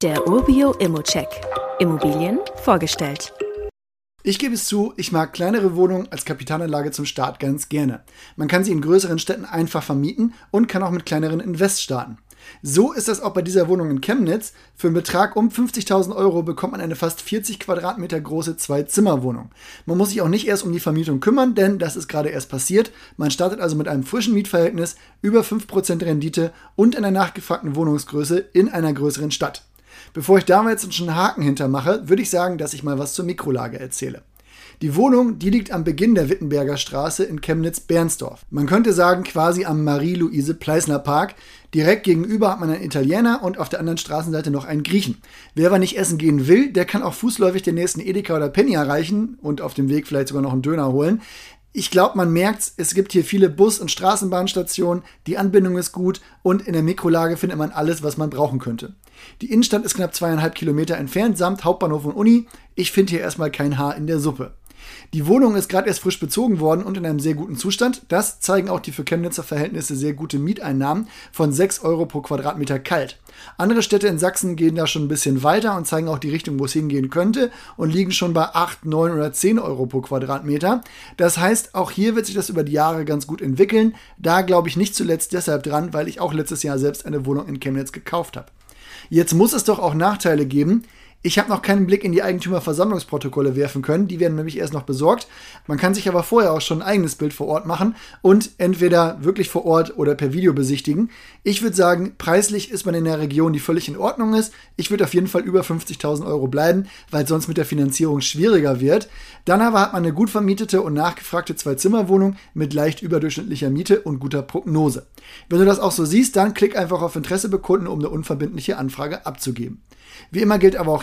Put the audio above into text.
Der Urbio Immocheck. Immobilien vorgestellt. Ich gebe es zu, ich mag kleinere Wohnungen als Kapitalanlage zum Start ganz gerne. Man kann sie in größeren Städten einfach vermieten und kann auch mit kleineren Invest starten. So ist das auch bei dieser Wohnung in Chemnitz. Für einen Betrag um 50.000 Euro bekommt man eine fast 40 Quadratmeter große Zwei-Zimmer-Wohnung. Man muss sich auch nicht erst um die Vermietung kümmern, denn das ist gerade erst passiert. Man startet also mit einem frischen Mietverhältnis, über 5% Rendite und einer nachgefragten Wohnungsgröße in einer größeren Stadt. Bevor ich da jetzt schon einen Haken hintermache, würde ich sagen, dass ich mal was zur Mikrolage erzähle. Die Wohnung, die liegt am Beginn der Wittenberger Straße in Chemnitz-Bernsdorf. Man könnte sagen quasi am Marie-Louise-Pleisner Park. Direkt gegenüber hat man einen Italiener und auf der anderen Straßenseite noch einen Griechen. Wer aber nicht essen gehen will, der kann auch fußläufig den nächsten Edeka oder Penny erreichen und auf dem Weg vielleicht sogar noch einen Döner holen. Ich glaube, man merkt, es gibt hier viele Bus- und Straßenbahnstationen, die Anbindung ist gut und in der Mikrolage findet man alles, was man brauchen könnte. Die Innenstadt ist knapp zweieinhalb Kilometer entfernt, samt Hauptbahnhof und Uni. Ich finde hier erstmal kein Haar in der Suppe. Die Wohnung ist gerade erst frisch bezogen worden und in einem sehr guten Zustand. Das zeigen auch die für Chemnitzer Verhältnisse sehr gute Mieteinnahmen von 6 Euro pro Quadratmeter kalt. Andere Städte in Sachsen gehen da schon ein bisschen weiter und zeigen auch die Richtung, wo es hingehen könnte und liegen schon bei 8, 9 oder 10 Euro pro Quadratmeter. Das heißt, auch hier wird sich das über die Jahre ganz gut entwickeln. Da glaube ich nicht zuletzt deshalb dran, weil ich auch letztes Jahr selbst eine Wohnung in Chemnitz gekauft habe. Jetzt muss es doch auch Nachteile geben. Ich habe noch keinen Blick in die Eigentümerversammlungsprotokolle werfen können. Die werden nämlich erst noch besorgt. Man kann sich aber vorher auch schon ein eigenes Bild vor Ort machen und entweder wirklich vor Ort oder per Video besichtigen. Ich würde sagen, preislich ist man in der Region, die völlig in Ordnung ist. Ich würde auf jeden Fall über 50.000 Euro bleiben, weil es sonst mit der Finanzierung schwieriger wird. Dann aber hat man eine gut vermietete und nachgefragte Zwei-Zimmer-Wohnung mit leicht überdurchschnittlicher Miete und guter Prognose. Wenn du das auch so siehst, dann klick einfach auf Interesse bekunden, um eine unverbindliche Anfrage abzugeben. Wie immer gilt aber auch